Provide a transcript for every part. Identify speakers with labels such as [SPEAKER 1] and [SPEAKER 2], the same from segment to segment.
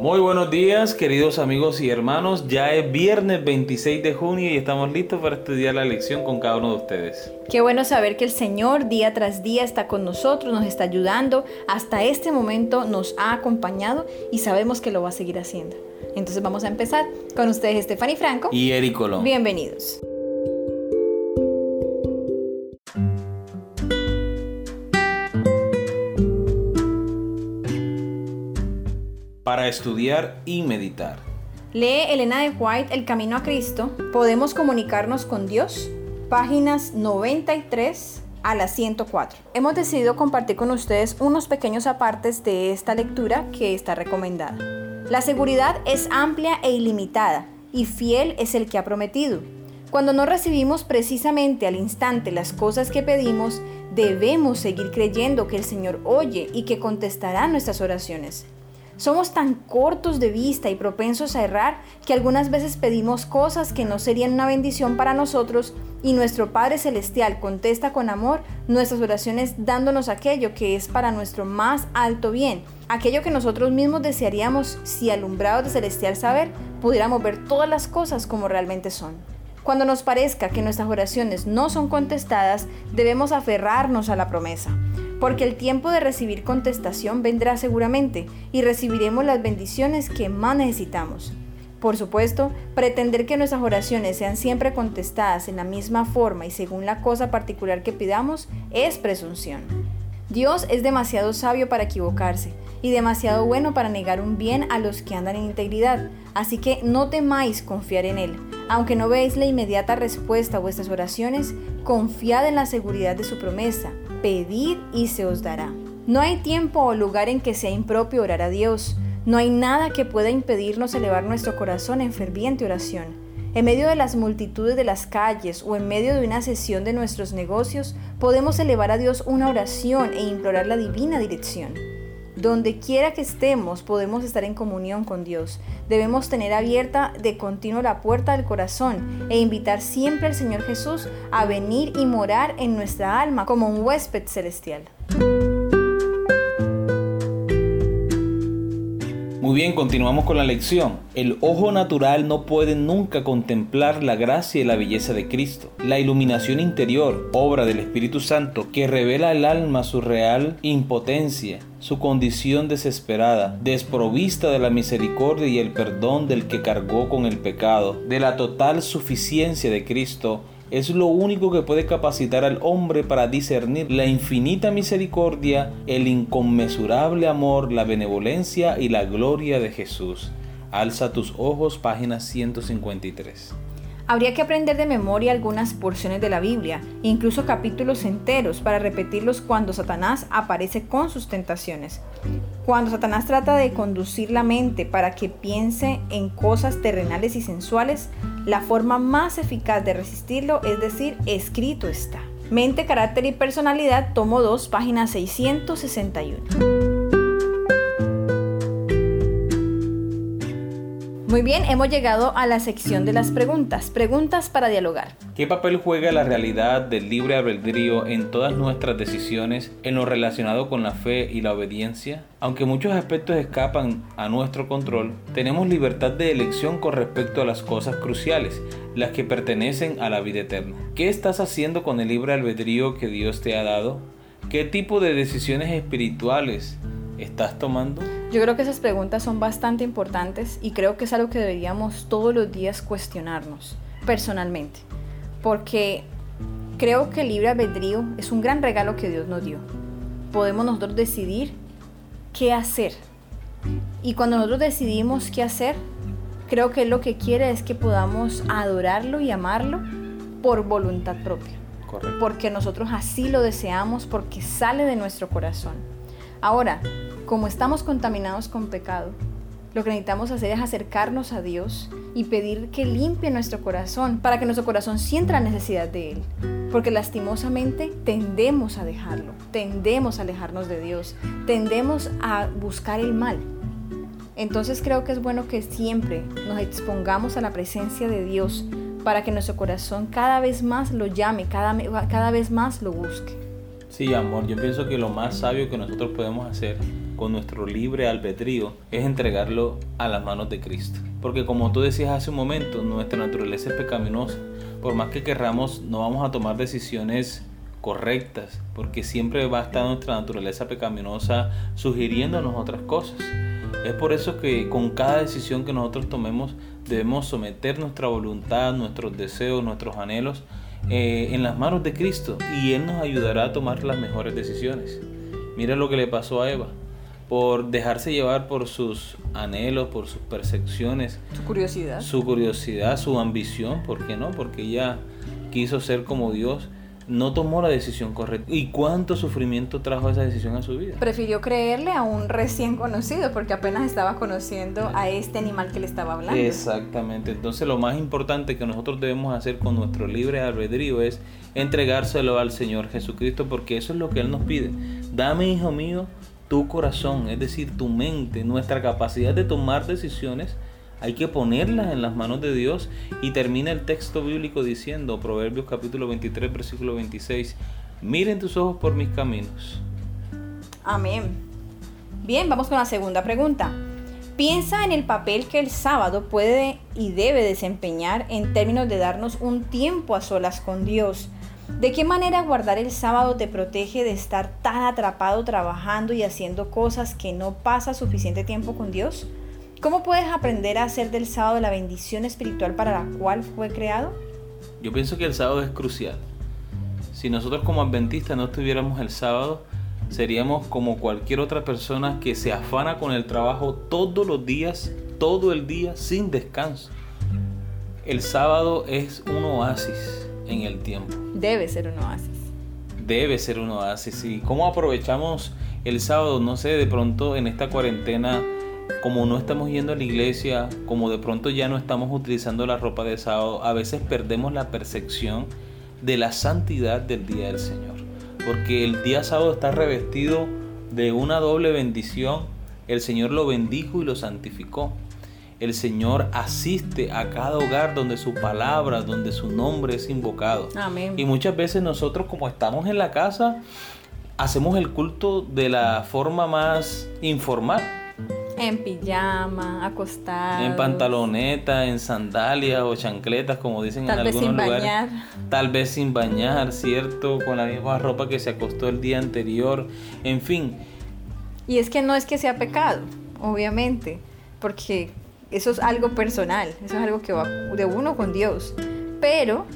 [SPEAKER 1] Muy buenos días, queridos amigos y hermanos. Ya es viernes 26 de junio y estamos listos para estudiar la lección con cada uno de ustedes.
[SPEAKER 2] Qué bueno saber que el Señor día tras día está con nosotros, nos está ayudando. Hasta este momento nos ha acompañado y sabemos que lo va a seguir haciendo. Entonces vamos a empezar con ustedes, Stephanie Franco
[SPEAKER 1] y Eric Colón.
[SPEAKER 2] Bienvenidos.
[SPEAKER 1] Para estudiar y meditar.
[SPEAKER 2] Lee Elena de White El Camino a Cristo. Podemos comunicarnos con Dios. Páginas 93 a la 104. Hemos decidido compartir con ustedes unos pequeños apartes de esta lectura que está recomendada. La seguridad es amplia e ilimitada y fiel es el que ha prometido. Cuando no recibimos precisamente al instante las cosas que pedimos, debemos seguir creyendo que el Señor oye y que contestará nuestras oraciones. Somos tan cortos de vista y propensos a errar que algunas veces pedimos cosas que no serían una bendición para nosotros y nuestro Padre Celestial contesta con amor nuestras oraciones dándonos aquello que es para nuestro más alto bien, aquello que nosotros mismos desearíamos si alumbrados de celestial saber pudiéramos ver todas las cosas como realmente son. Cuando nos parezca que nuestras oraciones no son contestadas, debemos aferrarnos a la promesa porque el tiempo de recibir contestación vendrá seguramente y recibiremos las bendiciones que más necesitamos. Por supuesto, pretender que nuestras oraciones sean siempre contestadas en la misma forma y según la cosa particular que pidamos es presunción. Dios es demasiado sabio para equivocarse y demasiado bueno para negar un bien a los que andan en integridad, así que no temáis confiar en Él. Aunque no veáis la inmediata respuesta a vuestras oraciones, confiad en la seguridad de su promesa, pedid y se os dará. No hay tiempo o lugar en que sea impropio orar a Dios. No hay nada que pueda impedirnos elevar nuestro corazón en ferviente oración. En medio de las multitudes de las calles o en medio de una sesión de nuestros negocios, podemos elevar a Dios una oración e implorar la divina dirección. Donde quiera que estemos, podemos estar en comunión con Dios. Debemos tener abierta de continuo la puerta del corazón e invitar siempre al Señor Jesús a venir y morar en nuestra alma como un huésped celestial.
[SPEAKER 1] Muy bien, continuamos con la lección. El ojo natural no puede nunca contemplar la gracia y la belleza de Cristo. La iluminación interior, obra del Espíritu Santo, que revela al alma su real impotencia, su condición desesperada, desprovista de la misericordia y el perdón del que cargó con el pecado, de la total suficiencia de Cristo es lo único que puede capacitar al hombre para discernir la infinita misericordia, el inconmensurable amor, la benevolencia y la gloria de Jesús. Alza tus ojos, página 153.
[SPEAKER 2] Habría que aprender de memoria algunas porciones de la Biblia, incluso capítulos enteros, para repetirlos cuando Satanás aparece con sus tentaciones. Cuando Satanás trata de conducir la mente para que piense en cosas terrenales y sensuales, la forma más eficaz de resistirlo es decir, escrito está. Mente, carácter y personalidad, tomo 2, página 661. Muy bien, hemos llegado a la sección de las preguntas. Preguntas para dialogar.
[SPEAKER 1] ¿Qué papel juega la realidad del libre albedrío en todas nuestras decisiones en lo relacionado con la fe y la obediencia? Aunque muchos aspectos escapan a nuestro control, tenemos libertad de elección con respecto a las cosas cruciales, las que pertenecen a la vida eterna. ¿Qué estás haciendo con el libre albedrío que Dios te ha dado? ¿Qué tipo de decisiones espirituales estás tomando?
[SPEAKER 2] Yo creo que esas preguntas son bastante importantes y creo que es algo que deberíamos todos los días cuestionarnos personalmente, porque creo que el libre albedrío es un gran regalo que Dios nos dio. Podemos nosotros decidir qué hacer. Y cuando nosotros decidimos qué hacer, creo que lo que quiere es que podamos adorarlo y amarlo por voluntad propia. Correcto. Porque nosotros así lo deseamos, porque sale de nuestro corazón. Ahora, como estamos contaminados con pecado, lo que necesitamos hacer es acercarnos a Dios y pedir que limpie nuestro corazón para que nuestro corazón sienta la necesidad de Él. Porque lastimosamente tendemos a dejarlo, tendemos a alejarnos de Dios, tendemos a buscar el mal. Entonces creo que es bueno que siempre nos expongamos a la presencia de Dios para que nuestro corazón cada vez más lo llame, cada, cada vez más lo busque.
[SPEAKER 1] Sí, amor, yo pienso que lo más sabio que nosotros podemos hacer con nuestro libre albedrío es entregarlo a las manos de Cristo. Porque como tú decías hace un momento, nuestra naturaleza es pecaminosa. Por más que querramos, no vamos a tomar decisiones correctas, porque siempre va a estar nuestra naturaleza pecaminosa sugiriéndonos otras cosas. Es por eso que con cada decisión que nosotros tomemos debemos someter nuestra voluntad, nuestros deseos, nuestros anhelos eh, en las manos de Cristo y Él nos ayudará a tomar las mejores decisiones. Mira lo que le pasó a Eva. Por dejarse llevar por sus anhelos, por sus percepciones.
[SPEAKER 2] Su curiosidad.
[SPEAKER 1] Su curiosidad, su ambición, ¿por qué no? Porque ella quiso ser como Dios no tomó la decisión correcta. ¿Y cuánto sufrimiento trajo esa decisión a su vida?
[SPEAKER 2] Prefirió creerle a un recién conocido porque apenas estaba conociendo a este animal que le estaba hablando.
[SPEAKER 1] Exactamente. Entonces lo más importante que nosotros debemos hacer con nuestro libre albedrío es entregárselo al Señor Jesucristo porque eso es lo que Él nos pide. Dame, hijo mío, tu corazón, es decir, tu mente, nuestra capacidad de tomar decisiones hay que ponerlas en las manos de Dios y termina el texto bíblico diciendo, Proverbios capítulo 23, versículo 26, miren tus ojos por mis caminos.
[SPEAKER 2] Amén. Bien, vamos con la segunda pregunta. Piensa en el papel que el sábado puede y debe desempeñar en términos de darnos un tiempo a solas con Dios. ¿De qué manera guardar el sábado te protege de estar tan atrapado trabajando y haciendo cosas que no pasa suficiente tiempo con Dios? ¿Cómo puedes aprender a hacer del sábado la bendición espiritual para la cual fue creado?
[SPEAKER 1] Yo pienso que el sábado es crucial. Si nosotros como adventistas no tuviéramos el sábado, seríamos como cualquier otra persona que se afana con el trabajo todos los días, todo el día, sin descanso. El sábado es un oasis en el tiempo.
[SPEAKER 2] Debe ser un oasis.
[SPEAKER 1] Debe ser un oasis. ¿Y cómo aprovechamos el sábado? No sé, de pronto en esta cuarentena como no estamos yendo a la iglesia, como de pronto ya no estamos utilizando la ropa de sábado, a veces perdemos la percepción de la santidad del día del Señor. Porque el día sábado está revestido de una doble bendición. El Señor lo bendijo y lo santificó. El Señor asiste a cada hogar donde su palabra, donde su nombre es invocado.
[SPEAKER 2] Amén.
[SPEAKER 1] Y muchas veces nosotros como estamos en la casa, hacemos el culto de la forma más informal
[SPEAKER 2] en pijama, acostado.
[SPEAKER 1] En pantaloneta, en sandalias o chancletas, como dicen en algunos sin lugares. Bañar. Tal vez sin bañar, ¿cierto? Con la misma ropa que se acostó el día anterior. En fin.
[SPEAKER 2] Y es que no es que sea pecado, obviamente, porque eso es algo personal, eso es algo que va de uno con Dios. Pero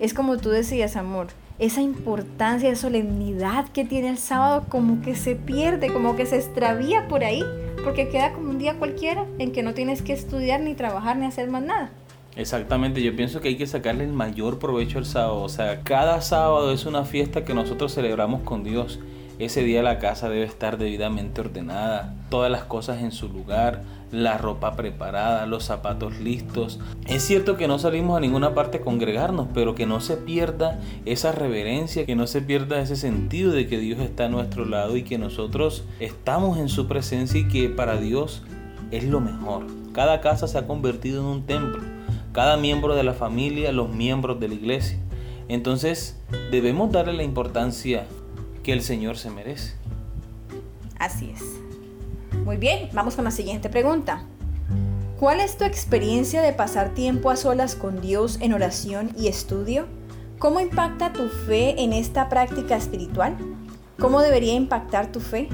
[SPEAKER 2] es como tú decías, amor, esa importancia, esa solemnidad que tiene el sábado como que se pierde, como que se extravía por ahí porque queda como un día cualquiera en que no tienes que estudiar ni trabajar ni hacer más nada.
[SPEAKER 1] Exactamente, yo pienso que hay que sacarle el mayor provecho al sábado. O sea, cada sábado es una fiesta que nosotros celebramos con Dios. Ese día la casa debe estar debidamente ordenada, todas las cosas en su lugar, la ropa preparada, los zapatos listos. Es cierto que no salimos a ninguna parte a congregarnos, pero que no se pierda esa reverencia, que no se pierda ese sentido de que Dios está a nuestro lado y que nosotros estamos en su presencia y que para Dios es lo mejor. Cada casa se ha convertido en un templo, cada miembro de la familia, los miembros de la iglesia. Entonces debemos darle la importancia que el Señor se merece.
[SPEAKER 2] Así es. Muy bien, vamos con la siguiente pregunta. ¿Cuál es tu experiencia de pasar tiempo a solas con Dios en oración y estudio? ¿Cómo impacta tu fe en esta práctica espiritual? ¿Cómo debería impactar tu fe?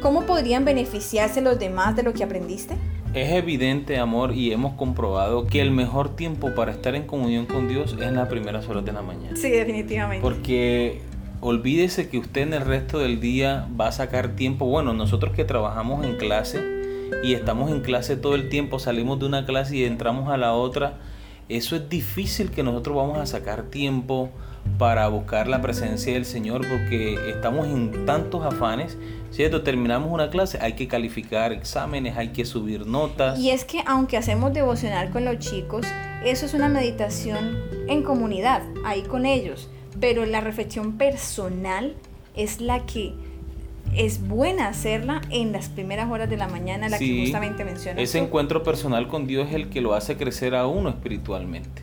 [SPEAKER 2] ¿Cómo podrían beneficiarse los demás de lo que aprendiste?
[SPEAKER 1] Es evidente, amor, y hemos comprobado que el mejor tiempo para estar en comunión con Dios es en las primeras horas de la mañana.
[SPEAKER 2] Sí, definitivamente.
[SPEAKER 1] Porque olvídese que usted en el resto del día va a sacar tiempo. Bueno, nosotros que trabajamos en clase y estamos en clase todo el tiempo, salimos de una clase y entramos a la otra, eso es difícil que nosotros vamos a sacar tiempo para buscar la presencia del Señor porque estamos en tantos afanes, ¿cierto? Terminamos una clase, hay que calificar exámenes, hay que subir notas.
[SPEAKER 2] Y es que aunque hacemos devocional con los chicos, eso es una meditación en comunidad, ahí con ellos pero la reflexión personal es la que es buena hacerla en las primeras horas de la mañana, la que justamente mencionas.
[SPEAKER 1] Ese encuentro personal con Dios es el que lo hace crecer a uno espiritualmente.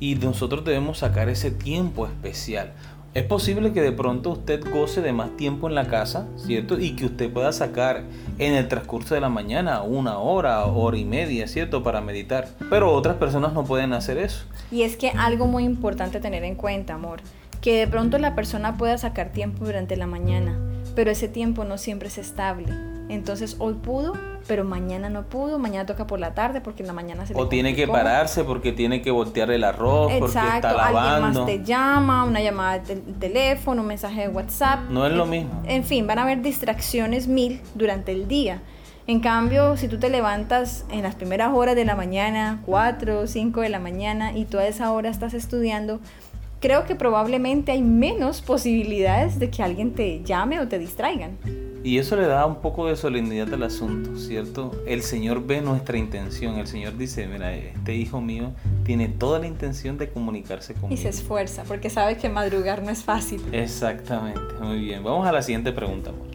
[SPEAKER 1] Y nosotros debemos sacar ese tiempo especial. Es posible que de pronto usted goce de más tiempo en la casa, ¿cierto? Y que usted pueda sacar en el transcurso de la mañana una hora, hora y media, ¿cierto? Para meditar. Pero otras personas no pueden hacer eso.
[SPEAKER 2] Y es que algo muy importante tener en cuenta, amor, que de pronto la persona pueda sacar tiempo durante la mañana, pero ese tiempo no siempre es estable. Entonces hoy pudo, pero mañana no pudo, mañana toca por la tarde porque en la mañana se
[SPEAKER 1] O tiene que pararse porque tiene que voltear el arroz, porque está lavando.
[SPEAKER 2] alguien más te llama, una llamada de teléfono, un mensaje de WhatsApp.
[SPEAKER 1] No es lo mismo.
[SPEAKER 2] En fin, van a haber distracciones mil durante el día. En cambio, si tú te levantas en las primeras horas de la mañana, 4 o 5 de la mañana, y toda esa hora estás estudiando, creo que probablemente hay menos posibilidades de que alguien te llame o te distraigan.
[SPEAKER 1] Y eso le da un poco de solemnidad al asunto, ¿cierto? El Señor ve nuestra intención. El Señor dice, mira, este hijo mío tiene toda la intención de comunicarse conmigo.
[SPEAKER 2] Y se esfuerza, porque sabe que madrugar no es fácil.
[SPEAKER 1] Exactamente, muy bien. Vamos a la siguiente pregunta, amor.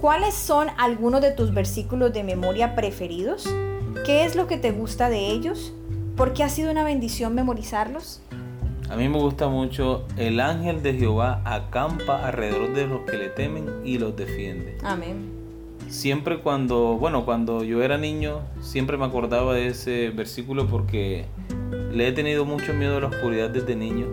[SPEAKER 2] ¿Cuáles son algunos de tus versículos de memoria preferidos? ¿Qué es lo que te gusta de ellos? ¿Por qué ha sido una bendición memorizarlos?
[SPEAKER 1] A mí me gusta mucho, el ángel de Jehová acampa alrededor de los que le temen y los defiende.
[SPEAKER 2] Amén.
[SPEAKER 1] Siempre cuando, bueno, cuando yo era niño, siempre me acordaba de ese versículo porque le he tenido mucho miedo a la oscuridad desde niño.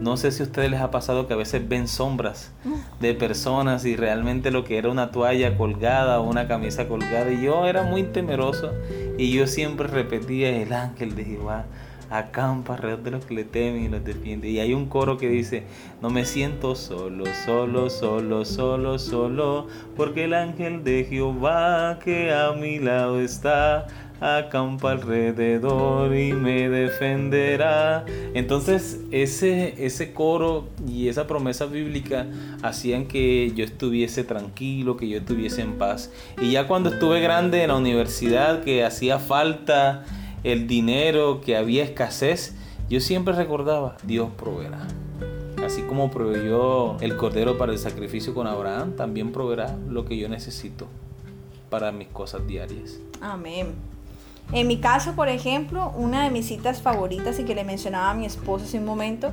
[SPEAKER 1] No sé si a ustedes les ha pasado que a veces ven sombras de personas y realmente lo que era una toalla colgada o una camisa colgada. Y yo era muy temeroso y yo siempre repetía el ángel de Jehová acampa alrededor de los que le temen y los defiende. Y hay un coro que dice, no me siento solo, solo, solo, solo, solo, porque el ángel de Jehová que a mi lado está, acampa alrededor y me defenderá. Entonces ese, ese coro y esa promesa bíblica hacían que yo estuviese tranquilo, que yo estuviese en paz. Y ya cuando estuve grande en la universidad, que hacía falta el dinero, que había escasez, yo siempre recordaba, Dios proveerá. Así como proveyó el cordero para el sacrificio con Abraham, también proveerá lo que yo necesito para mis cosas diarias.
[SPEAKER 2] Amén. En mi caso, por ejemplo, una de mis citas favoritas y que le mencionaba a mi esposo hace un momento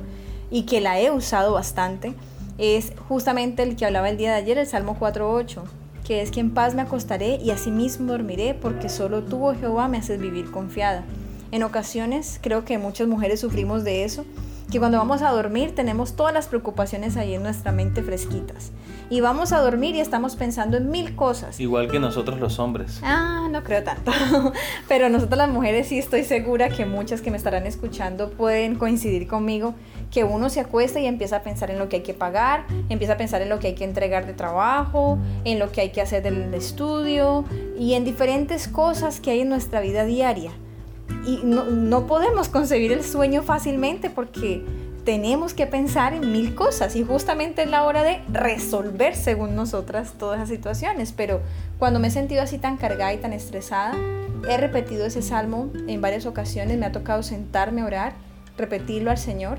[SPEAKER 2] y que la he usado bastante es justamente el que hablaba el día de ayer, el Salmo 4.8 que es que en paz me acostaré y asimismo dormiré, porque solo tú, oh Jehová, me haces vivir confiada. En ocasiones creo que muchas mujeres sufrimos de eso, que cuando vamos a dormir tenemos todas las preocupaciones ahí en nuestra mente fresquitas. Y vamos a dormir y estamos pensando en mil cosas.
[SPEAKER 1] Igual que nosotros los hombres.
[SPEAKER 2] Ah, no creo tanto. Pero nosotros las mujeres sí estoy segura que muchas que me estarán escuchando pueden coincidir conmigo que uno se acuesta y empieza a pensar en lo que hay que pagar, empieza a pensar en lo que hay que entregar de trabajo, en lo que hay que hacer del estudio y en diferentes cosas que hay en nuestra vida diaria y no, podemos concebir el sueño fácilmente porque tenemos que pensar en mil cosas y justamente es la hora de resolver según nosotras todas esas situaciones. Pero cuando me he sentido así tan cargada y tan estresada, he repetido ese salmo en varias ocasiones, me ha tocado sentarme a orar, repetirlo al Señor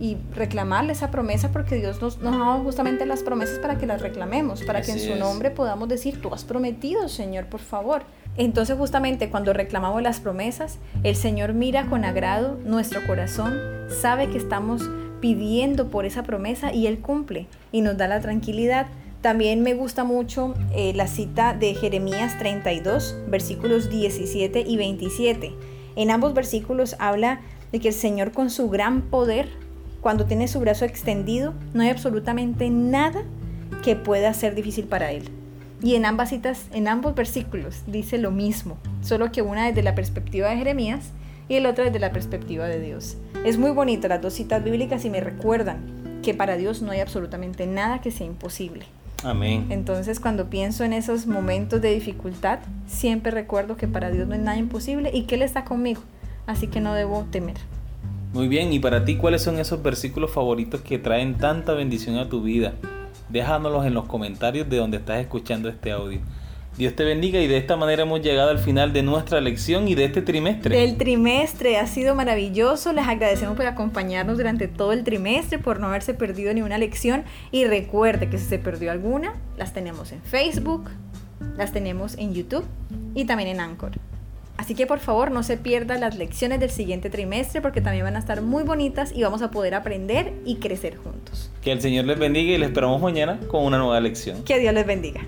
[SPEAKER 2] y reclamarle esa promesa porque Dios nos, nos ha dado justamente las promesas para que las reclamemos, para que en su nombre podamos decir, tú has prometido, Señor, por favor. Entonces justamente cuando reclamamos las promesas, el Señor mira con agrado nuestro corazón, sabe que estamos pidiendo por esa promesa y Él cumple y nos da la tranquilidad. También me gusta mucho eh, la cita de Jeremías 32, versículos 17 y 27. En ambos versículos habla de que el Señor con su gran poder, cuando tiene su brazo extendido, no hay absolutamente nada que pueda ser difícil para Él. Y en ambas citas, en ambos versículos, dice lo mismo, solo que una desde la perspectiva de Jeremías y el otro desde la perspectiva de Dios. Es muy bonito las dos citas bíblicas y me recuerdan que para Dios no hay absolutamente nada que sea imposible.
[SPEAKER 1] Amén.
[SPEAKER 2] Entonces cuando pienso en esos momentos de dificultad, siempre recuerdo que para Dios no hay nada imposible y que Él está conmigo, así que no debo temer.
[SPEAKER 1] Muy bien, y para ti, ¿cuáles son esos versículos favoritos que traen tanta bendición a tu vida? Déjanoslos en los comentarios de donde estás escuchando este audio. Dios te bendiga y de esta manera hemos llegado al final de nuestra lección y de este trimestre.
[SPEAKER 2] Del trimestre ha sido maravilloso. Les agradecemos por acompañarnos durante todo el trimestre, por no haberse perdido ni una lección. Y recuerde que si se perdió alguna, las tenemos en Facebook, las tenemos en YouTube y también en Anchor. Así que por favor no se pierdan las lecciones del siguiente trimestre porque también van a estar muy bonitas y vamos a poder aprender y crecer juntos.
[SPEAKER 1] Que el Señor les bendiga y les esperamos mañana con una nueva lección.
[SPEAKER 2] Que Dios les bendiga.